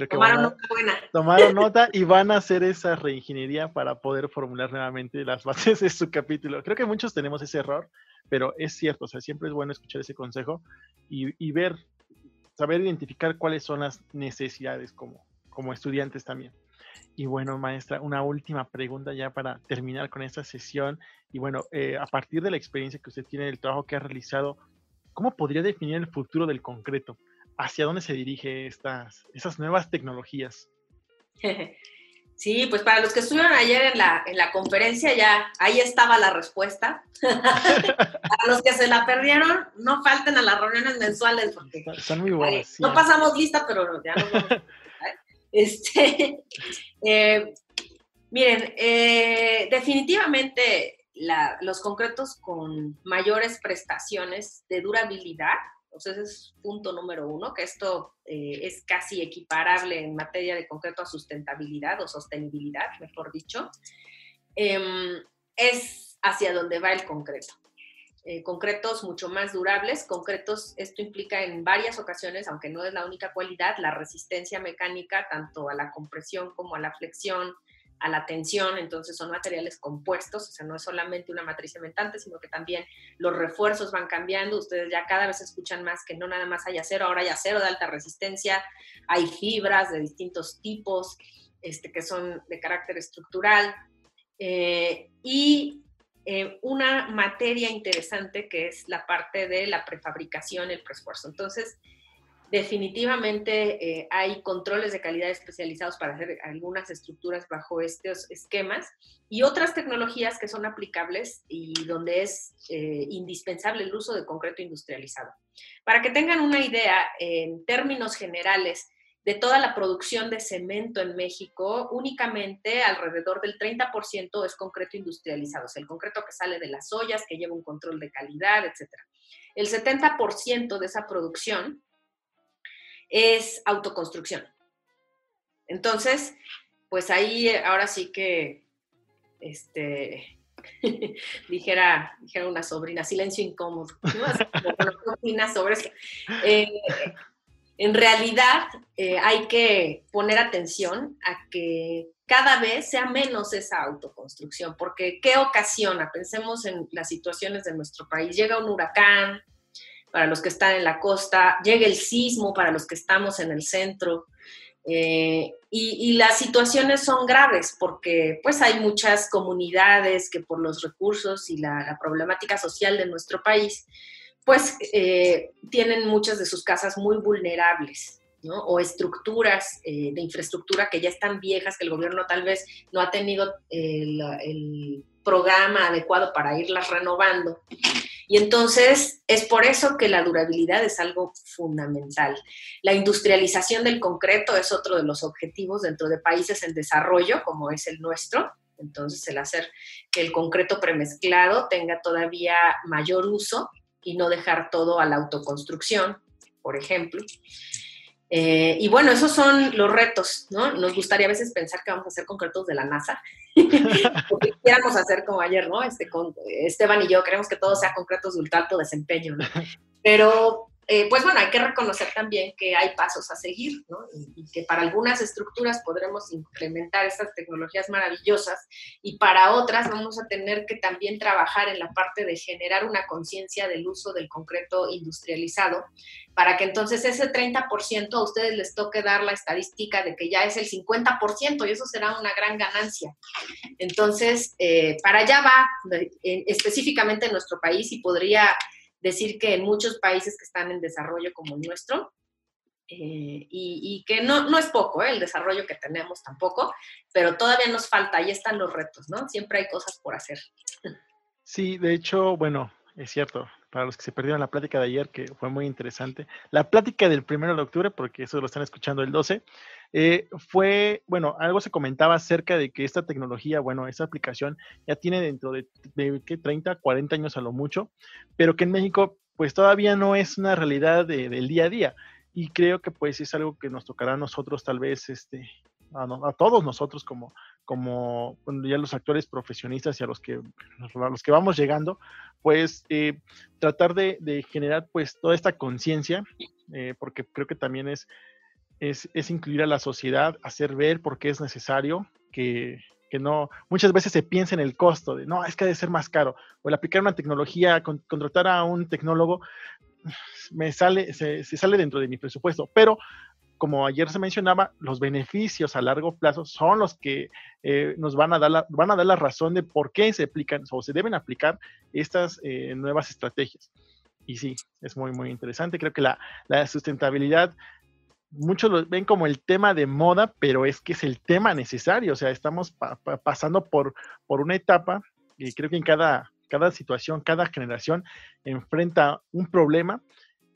Speaker 2: tomaron nota buena.
Speaker 1: Tomaron <laughs> nota y van a hacer esa reingeniería para poder formular nuevamente las <laughs> bases de su capítulo. Creo que muchos tenemos ese error, pero es cierto, o sea, siempre es bueno escuchar ese consejo y, ver, saber identificar cuáles son las necesidades como, como estudiantes también. Y bueno, maestra, una última pregunta ya para terminar con esta sesión. Y bueno, eh, a partir de la experiencia que usted tiene, del trabajo que ha realizado, ¿cómo podría definir el futuro del concreto? Hacia dónde se dirige estas, esas nuevas tecnologías. <laughs>
Speaker 2: Sí, pues para los que estuvieron ayer en la, en la conferencia ya ahí estaba la respuesta. <laughs> para los que se la perdieron, no falten a las reuniones mensuales porque
Speaker 1: son muy buenas.
Speaker 2: no pasamos lista, pero ya no. <laughs> este, eh, miren, eh, definitivamente los concretos con mayores prestaciones de durabilidad ese es punto número uno, que esto eh, es casi equiparable en materia de concreto a sustentabilidad o sostenibilidad, mejor dicho, em, es hacia donde va el concreto. Eh, concretos mucho más durables, concretos, esto implica en varias ocasiones, aunque no es la única cualidad, la resistencia mecánica tanto a la compresión como a la flexión, a la tensión, entonces son materiales compuestos, o sea, no es solamente una matriz cementante, sino que también los refuerzos van cambiando. Ustedes ya cada vez escuchan más que no nada más hay acero, ahora hay acero de alta resistencia, hay fibras de distintos tipos este, que son de carácter estructural. Eh, y eh, una materia interesante que es la parte de la prefabricación, el preesfuerzo. Entonces, definitivamente eh, hay controles de calidad especializados para hacer algunas estructuras bajo estos esquemas y otras tecnologías que son aplicables y donde es eh, indispensable el uso de concreto industrializado. Para que tengan una idea, en términos generales, de toda la producción de cemento en México, únicamente alrededor del 30% es concreto industrializado, o sea, el concreto que sale de las ollas, que lleva un control de calidad, etc. El 70% de esa producción es autoconstrucción. Entonces, pues ahí eh, ahora sí que, este, <laughs> dijera, una sobrina, silencio incómodo. ¿no? Eh, en realidad eh, hay que poner atención a que cada vez sea menos esa autoconstrucción, porque ¿qué ocasiona? Pensemos en las situaciones de nuestro país. Llega un huracán, para los que están en la costa, llega el sismo para los que estamos en el centro. Eh, y, las situaciones son graves porque pues hay muchas comunidades que por los recursos y la, problemática social de nuestro país, pues eh, tienen muchas de sus casas muy vulnerables. ¿no? o estructuras eh, de infraestructura que ya están viejas, que el gobierno tal vez no ha tenido el, el programa adecuado para irlas renovando. Y entonces es por eso que la durabilidad es algo fundamental. La industrialización del concreto es otro de los objetivos dentro de países en desarrollo, como es el nuestro. Entonces el hacer que el concreto premezclado tenga todavía mayor uso y no dejar todo a la autoconstrucción, por ejemplo. Eh, y bueno, esos son los retos, ¿no? Nos gustaría a veces pensar que vamos a hacer concretos de la NASA, <laughs> porque quisiéramos hacer como ayer, ¿no? Este, con, Esteban y yo queremos que todo sea concretos de alto desempeño, ¿no? Pero <laughs> eh, pues bueno, hay que reconocer también que hay pasos a seguir, ¿no? Y, que para algunas estructuras podremos implementar estas tecnologías maravillosas y para otras vamos a tener que también trabajar en la parte de generar una conciencia del uso del concreto industrializado, para que entonces ese 30% a ustedes les toque dar la estadística de que ya es el 50% y eso será una gran ganancia. Entonces, eh, para allá va específicamente en nuestro país y podría decir que en muchos países que están en desarrollo como nuestro, eh, y, que no, no es poco ¿eh? el desarrollo que tenemos tampoco, pero todavía nos falta, ahí están los retos, ¿no? Siempre hay cosas por hacer.
Speaker 1: Sí, de hecho, bueno, es cierto, para los que se perdieron la plática de ayer, que fue muy interesante, la plática del primero de octubre, porque eso lo están escuchando el 12, eh, fue, bueno, algo se comentaba acerca de que esta tecnología, bueno, esta aplicación ya tiene dentro de, de 30, 40 años a lo mucho, pero que en México pues todavía no es una realidad del día a día. Y creo que pues es algo que nos tocará a nosotros tal vez, este, a, todos nosotros como, como ya los actores profesionistas y a los que, a los que vamos llegando, pues eh, tratar de, de, generar pues toda esta conciencia, eh, porque creo que también es es, incluir a la sociedad, hacer ver por qué es necesario, que, no, muchas veces se piensa en el costo de, no, es que debe ser más caro, o el aplicar una tecnología, contratar a un tecnólogo, me sale, se, sale dentro de mi presupuesto, pero como ayer se mencionaba, los beneficios a largo plazo son los que eh, nos van a, dar la, van a dar la razón de por qué se aplican o se deben aplicar estas eh, nuevas estrategias. Y sí, es muy, muy interesante. Creo que la, la sustentabilidad muchos lo ven como el tema de moda, pero es que es el tema necesario, o sea, estamos pasando por, por una etapa y creo que en cada, cada situación, cada generación enfrenta un problema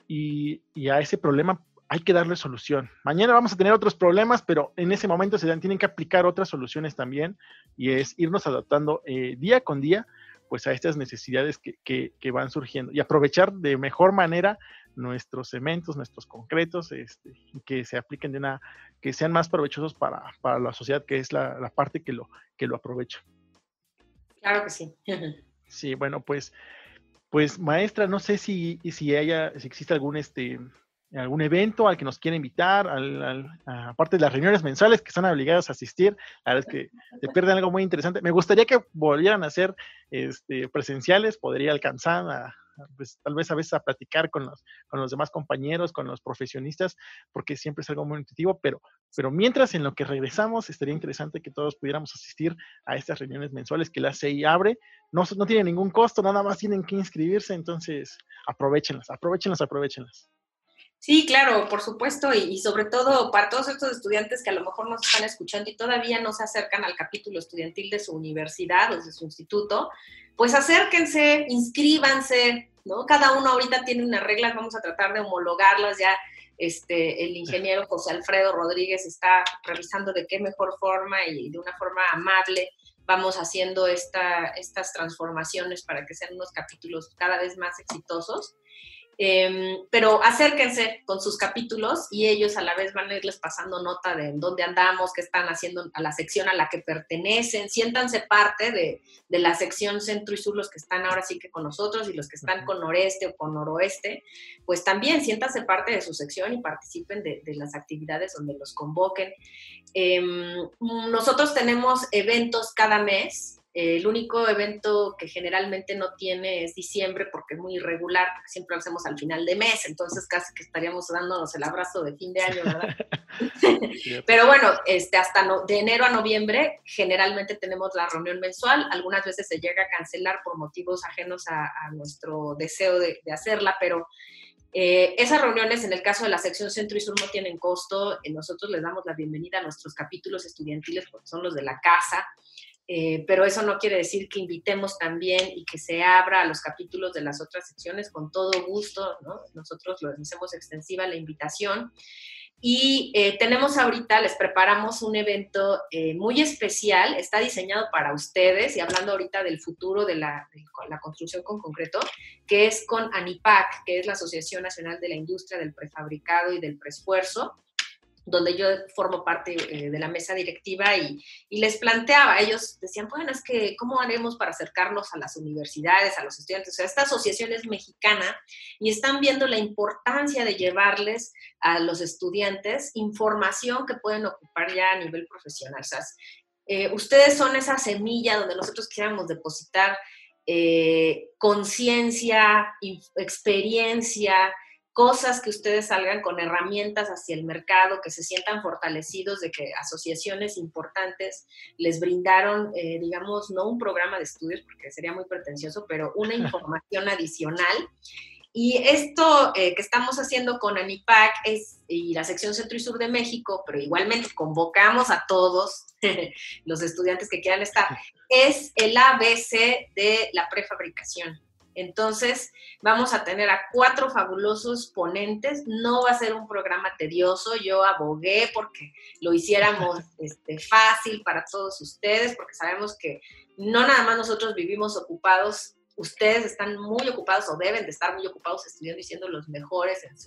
Speaker 1: y, a ese problema hay que darle solución. Mañana vamos a tener otros problemas, pero en ese momento se tienen que aplicar otras soluciones también y es irnos adaptando eh, día con día pues a estas necesidades que, que, van surgiendo y aprovechar de mejor manera nuestros cementos, nuestros concretos, este, que se apliquen de una, que sean más provechosos para, para la sociedad, que es la, la, parte que lo, que lo aprovecha.
Speaker 2: Claro que sí. <laughs>
Speaker 1: sí, bueno, pues, pues maestra, no sé si, si haya, si existe algún este algún evento al que nos quiera invitar, aparte de las reuniones mensuales que están obligados a asistir, la verdad es que se pierden algo muy interesante. Me gustaría que volvieran a ser este, presenciales, podría alcanzar a, pues, tal vez a veces a platicar con los, con los demás compañeros, con los profesionistas, porque siempre es algo muy intuitivo, pero, pero mientras en lo que regresamos, estaría interesante que todos pudiéramos asistir a estas reuniones mensuales que la CI abre. No, no tiene ningún costo, nada más tienen que inscribirse, entonces aprovechenlas, aprovechenlas, aprovechenlas.
Speaker 2: Sí, claro, por supuesto, y, sobre todo para todos estos estudiantes que a lo mejor nos están escuchando y todavía no se acercan al capítulo estudiantil de su universidad o de su instituto, pues acérquense, inscríbanse, ¿no? Cada uno ahorita tiene unas reglas, vamos a tratar de homologarlas ya. Este, el ingeniero José Alfredo Rodríguez está revisando de qué mejor forma y de una forma amable vamos haciendo esta, estas transformaciones para que sean unos capítulos cada vez más exitosos. Em, pero acérquense con sus capítulos y ellos a la vez van a irles pasando nota de dónde andamos, qué están haciendo a la sección a la que pertenecen. Siéntanse parte de, de, la sección centro y sur, los que están ahora sí que con nosotros y los que están con noreste o con noroeste, pues también siéntanse parte de su sección y participen de, de las actividades donde los convoquen. Em, nosotros tenemos eventos cada mes el único evento que generalmente no tiene es diciembre porque es muy irregular, porque siempre lo hacemos al final de mes, entonces casi que estaríamos dándonos el abrazo de fin de año, ¿verdad? <laughs> <laughs> Pero bueno, este, hasta de enero a noviembre generalmente tenemos la reunión mensual, algunas veces se llega a cancelar por motivos ajenos a, nuestro deseo de, hacerla, pero eh, esas reuniones, en el caso de la sección Centro y Sur, no tienen costo. nosotros les damos la bienvenida a nuestros capítulos estudiantiles porque son los de la casa. Eh, pero eso no quiere decir que invitemos también y que se abra a los capítulos de las otras secciones con todo gusto, ¿no? Nosotros lo hacemos extensiva la invitación. Y eh, tenemos ahorita, les preparamos un evento eh, muy especial, está diseñado para ustedes y hablando ahorita del futuro de la, de la, construcción con concreto, que es con ANIPAC, que es la Asociación Nacional de la Industria del Prefabricado y del Preesfuerzo donde yo formo parte eh, de la mesa directiva y, les planteaba, ellos decían, bueno, es que, ¿cómo haremos para acercarnos a las universidades, a los estudiantes? O sea, esta asociación es mexicana y están viendo la importancia de llevarles a los estudiantes información que pueden ocupar ya a nivel profesional. O sea, eh, ustedes son esa semilla donde nosotros quisiéramos depositar eh, conciencia, experiencia, cosas que ustedes salgan con herramientas hacia el mercado, que se sientan fortalecidos de que asociaciones importantes les brindaron, eh, digamos, no un programa de estudios, porque sería muy pretencioso, pero una <laughs> información adicional. Y esto eh, que estamos haciendo con ANIPAC es, y la sección Centro y Sur de México, pero igualmente convocamos a todos <laughs> los estudiantes que quieran estar, es el ABC de la prefabricación. Entonces, vamos a tener a cuatro fabulosos ponentes. No va a ser un programa tedioso. Yo abogué porque lo hiciéramos <laughs> este, fácil para todos ustedes, porque sabemos que no nada más nosotros vivimos ocupados. Ustedes están muy ocupados o deben de estar muy ocupados estudiando y siendo los mejores en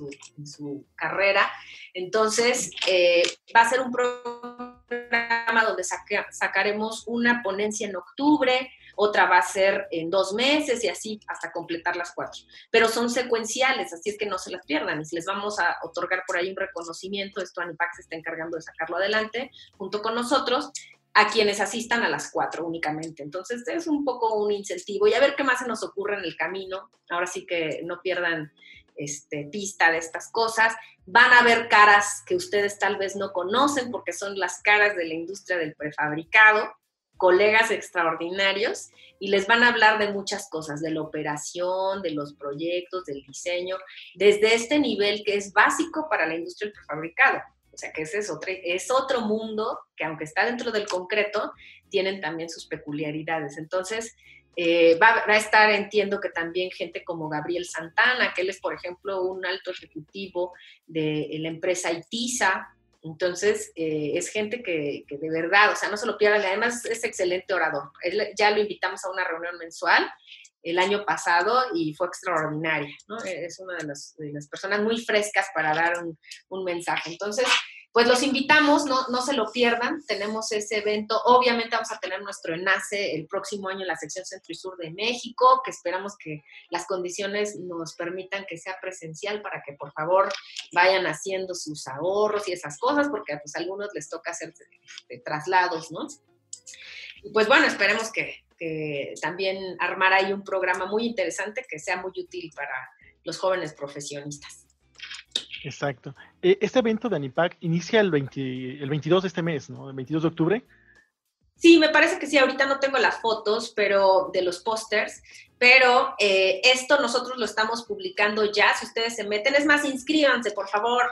Speaker 2: su, carrera. Entonces, eh, va a ser un programa donde sacaremos una ponencia en octubre, otra va a ser en dos meses y así hasta completar las cuatro. Pero son secuenciales, así es que no se las pierdan y les vamos a otorgar por ahí un reconocimiento, esto Anipac se está encargando de sacarlo adelante junto con nosotros a quienes asistan a las cuatro únicamente. Entonces es un poco un incentivo y a ver qué más se nos ocurre en el camino. Ahora sí que no pierdan este, pista de estas cosas. Van a ver caras que ustedes tal vez no conocen porque son las caras de la industria del prefabricado colegas extraordinarios y les van a hablar de muchas cosas, de la operación, de los proyectos, del diseño, desde este nivel que es básico para la industria del prefabricado. O sea que ese es otro, es otro mundo que aunque está dentro del concreto, tienen también sus peculiaridades. Entonces, eh, va, a estar, entiendo que también gente como Gabriel Santana, que él es, por ejemplo, un alto ejecutivo de la empresa ITISA, entonces, eh, es gente que, de verdad, o sea, no se lo pierdan, además es excelente orador. ya lo invitamos a una reunión mensual el año pasado y fue extraordinaria. Es una de las, personas muy frescas para dar un, mensaje. Entonces, pues los invitamos, no, no se lo pierdan, tenemos ese evento, obviamente vamos a tener nuestro enlace el próximo año en la sección Centro y Sur de México, que esperamos que las condiciones nos permitan que sea presencial para que por favor vayan haciendo sus ahorros y esas cosas, porque pues a algunos les toca hacer traslados, ¿no? Y pues bueno, esperemos que, también armar ahí un programa muy interesante que sea muy útil para los jóvenes profesionistas.
Speaker 1: Exacto. E, este evento de ANIPAC inicia el, 22 de este mes, ¿no? El 22 de octubre.
Speaker 2: Sí, me parece que sí, ahorita no tengo las fotos, pero de los pósters, pero eh, esto nosotros lo estamos publicando ya, si ustedes se meten, es más, inscríbanse, por favor,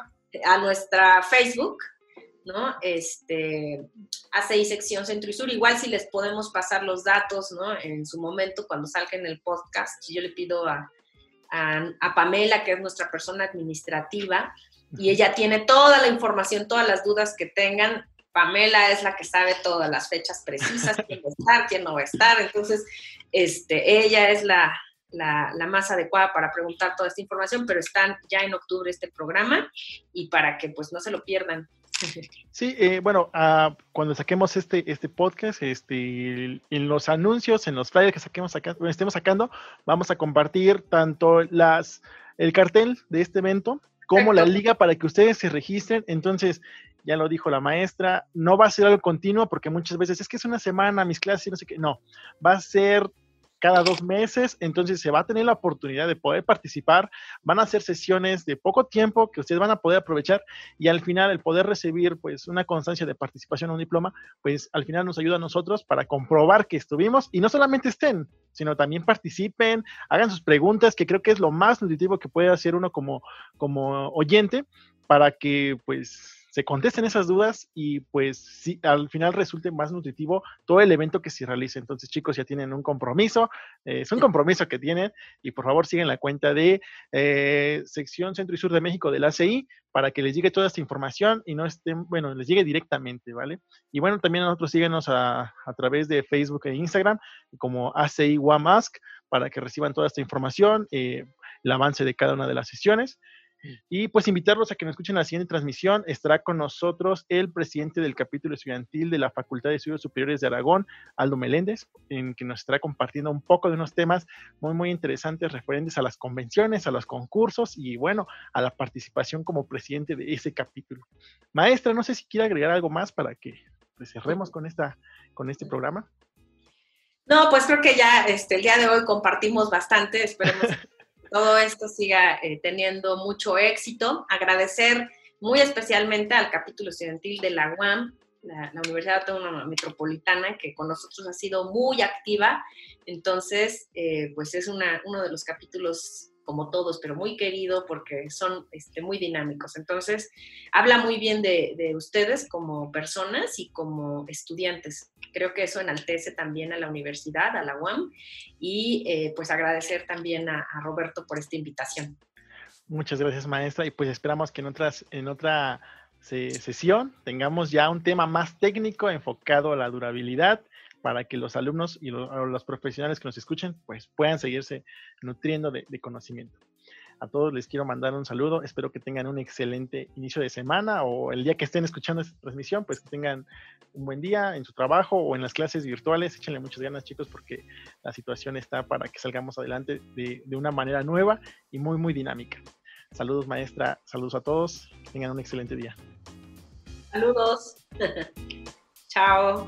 Speaker 2: a nuestra Facebook, ¿no? Este, ACI sección Centro y Sur. Igual si les podemos pasar los datos, ¿no? En su momento, cuando salga en el podcast, yo le pido a, a, Pamela, que es nuestra persona administrativa, y ella tiene toda la información, todas las dudas que tengan. Pamela es la que sabe todas las fechas precisas, quién va a estar, quién no va a estar. Entonces, este, ella es la, la, la, más adecuada para preguntar toda esta información, pero están ya en octubre este programa y para que pues no se lo pierdan. <laughs>
Speaker 1: Sí, eh, bueno, ah, cuando saquemos este, este podcast, este, en los anuncios, en los flyers que saquemos acá, estemos sacando, vamos a compartir tanto las, el cartel de este evento como la liga para que ustedes se registren. Entonces, ya lo dijo la maestra, no va a ser algo continuo porque muchas veces es que es una semana mis clases y no sé qué, no, va a ser cada dos meses, entonces se va a tener la oportunidad de poder participar, van a ser sesiones de poco tiempo que ustedes van a poder aprovechar y al final el poder recibir pues una constancia de participación o un diploma, pues al final nos ayuda a nosotros para comprobar que estuvimos y no solamente estén, sino también participen, hagan sus preguntas, que creo que es lo más nutritivo que puede hacer uno como, como oyente para que pues se contesten esas dudas y pues sí, al final resulte más nutritivo todo el evento que se realice. Entonces, chicos, ya tienen un compromiso, eh, es un compromiso que tienen y por favor siguen la cuenta de eh, sección Centro y Sur de México del ACI para que les llegue toda esta información y no estén, bueno, les llegue directamente, ¿vale? Y bueno, también a nosotros síguenos a, a través de Facebook e Instagram como ACI Wamask para que reciban toda esta información, eh, el avance de cada una de las sesiones. Y pues invitarlos a que nos escuchen la siguiente transmisión. Estará con nosotros el presidente del capítulo estudiantil de la Facultad de Estudios Superiores de Aragón, Aldo Meléndez, en que nos estará compartiendo un poco de unos temas muy, muy interesantes referentes a las convenciones, a los concursos y bueno, a la participación como presidente de ese capítulo. Maestra, no sé si quiere agregar algo más para que pues, cerremos con, esta, con este programa.
Speaker 2: No, pues creo que ya este, el día de hoy compartimos bastante, esperemos todo esto siga eh, teniendo mucho éxito. Agradecer muy especialmente al capítulo estudiantil de la UAM, la, Universidad Autónoma Metropolitana, que con nosotros ha sido muy activa. Entonces, eh, pues es una, uno de los capítulos como todos, pero muy querido porque son este, muy dinámicos. Entonces, habla muy bien de, ustedes como personas y como estudiantes. Creo que eso enaltece también a la universidad, a la UAM, y eh, pues agradecer también a, Roberto por esta invitación.
Speaker 1: Muchas gracias, maestra, y pues esperamos que en, otras, en otra sesión tengamos ya un tema más técnico enfocado a la durabilidad para que los alumnos y los, profesionales que nos escuchen pues puedan seguirse nutriendo de, conocimiento. A todos les quiero mandar un saludo, espero que tengan un excelente inicio de semana o el día que estén escuchando esta transmisión, pues que tengan un buen día en su trabajo o en las clases virtuales, échenle muchas ganas chicos porque la situación está para que salgamos adelante de, de una manera nueva y muy muy dinámica. Saludos maestra, saludos a todos, tengan un excelente día.
Speaker 2: Saludos. <laughs> Chao.